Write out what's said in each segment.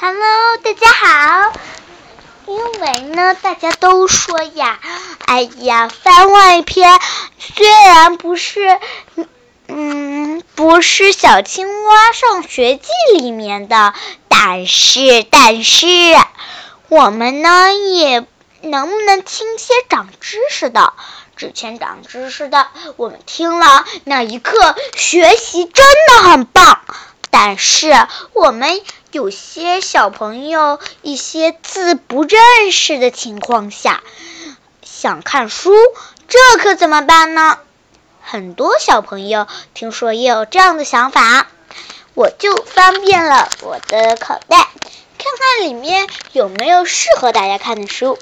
Hello，大家好。因为呢，大家都说呀，哎呀，番外篇虽然不是，嗯，不是小青蛙上学记里面的，但是，但是，我们呢也能不能听些长知识的？之前长知识的，我们听了那一刻，学习真的很棒。但是我们有些小朋友一些字不认识的情况下，想看书，这可怎么办呢？很多小朋友听说也有这样的想法，我就翻遍了我的口袋，看看里面有没有适合大家看的书。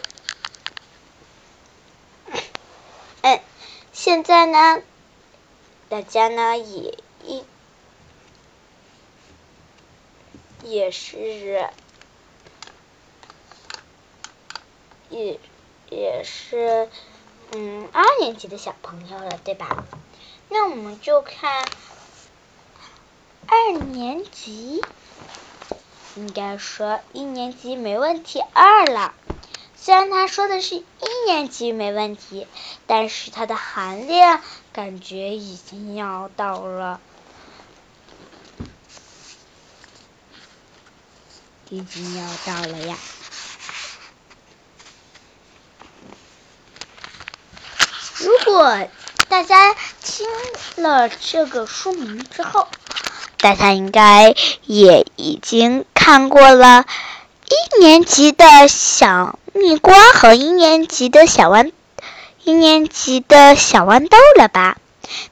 嗯，现在呢，大家呢也一也是也也是嗯二年级的小朋友了，对吧？那我们就看二年级，应该说一年级没问题，二了。虽然他说的是一年级没问题，但是它的含量感觉已经要到了，已经要到了呀。如果大家听了这个书名之后，大家应该也已经看过了一年级的小。蜜瓜和一年级的小豌，一年级的小豌豆了吧？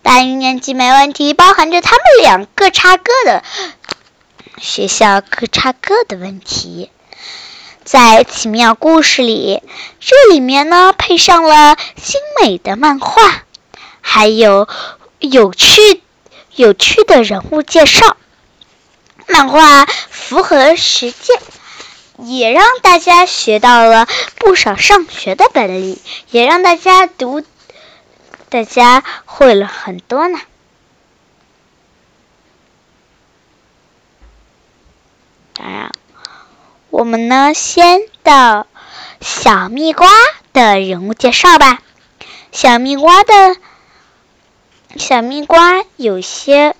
但一年级没问题，包含着他们两个插个的学校各差各的问题。在奇妙故事里，这里面呢配上了精美的漫画，还有有趣有趣的人物介绍，漫画符合实践。也让大家学到了不少上学的本领，也让大家读，大家会了很多呢。当然，我们呢先到小蜜瓜的人物介绍吧。小蜜瓜的，小蜜瓜有些，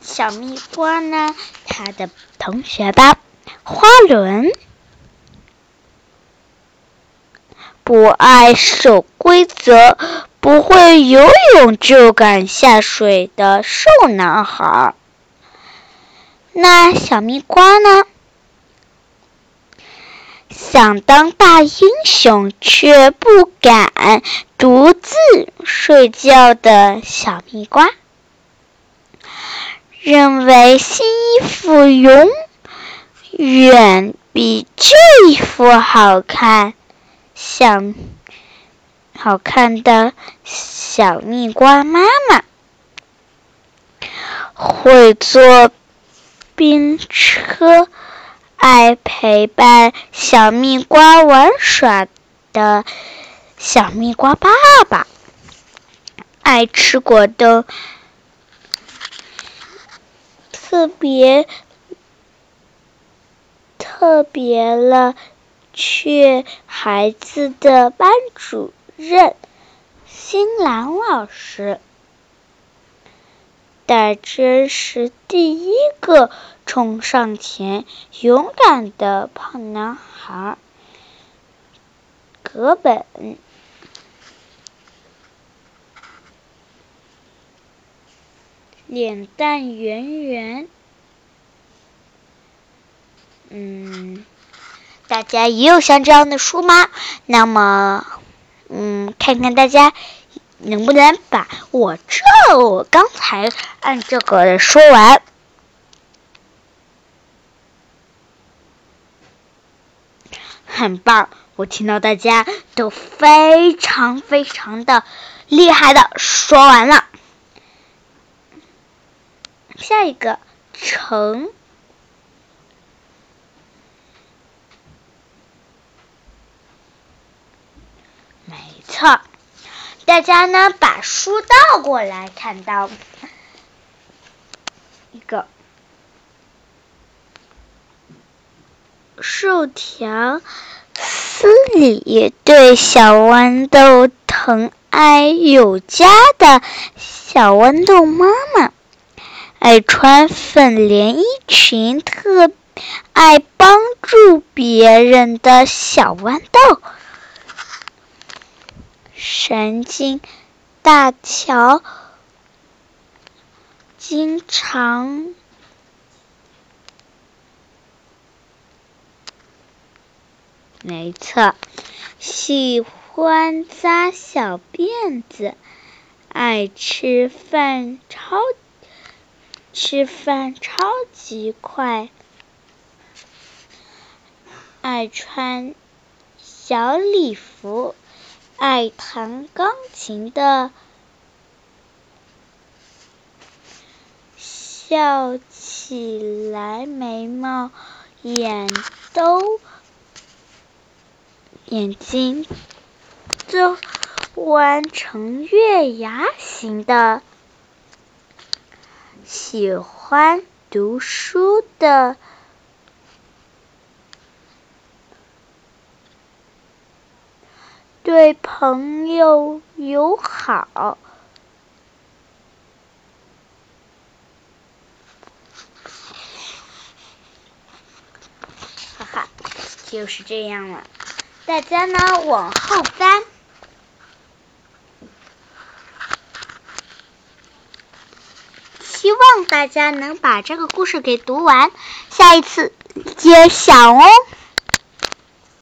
小蜜瓜呢，他的同学吧。花轮不爱守规则，不会游泳就敢下水的瘦男孩。那小蜜瓜呢？想当大英雄却不敢独自睡觉的小蜜瓜，认为新衣服永。远比这一幅好看，想好看的小蜜瓜妈妈会做冰车，爱陪伴小蜜瓜玩耍的小蜜瓜爸爸，爱吃果冻，特别。特别了，却孩子的班主任新兰老师，戴真是第一个冲上前勇敢的胖男孩。葛本，脸蛋圆圆。嗯，大家也有像这样的书吗？那么，嗯，看看大家能不能把我这我刚才按这个说完。很棒，我听到大家都非常非常的厉害的说完了。下一个，成。错，大家呢把书倒过来，看到一个。薯条斯里对小豌豆疼爱有加的小豌豆妈妈，爱穿粉连衣裙，特爱帮助别人的小豌豆，神经大条，经常。没错，喜欢扎小辫子，爱吃饭超吃饭超级快，爱穿小礼服，爱弹钢琴的，笑起来眉毛眼都。眼睛就弯成月牙形的，喜欢读书的，对朋友友好，哈哈，就是这样了。大家呢往后翻，希望大家能把这个故事给读完，下一次揭晓哦。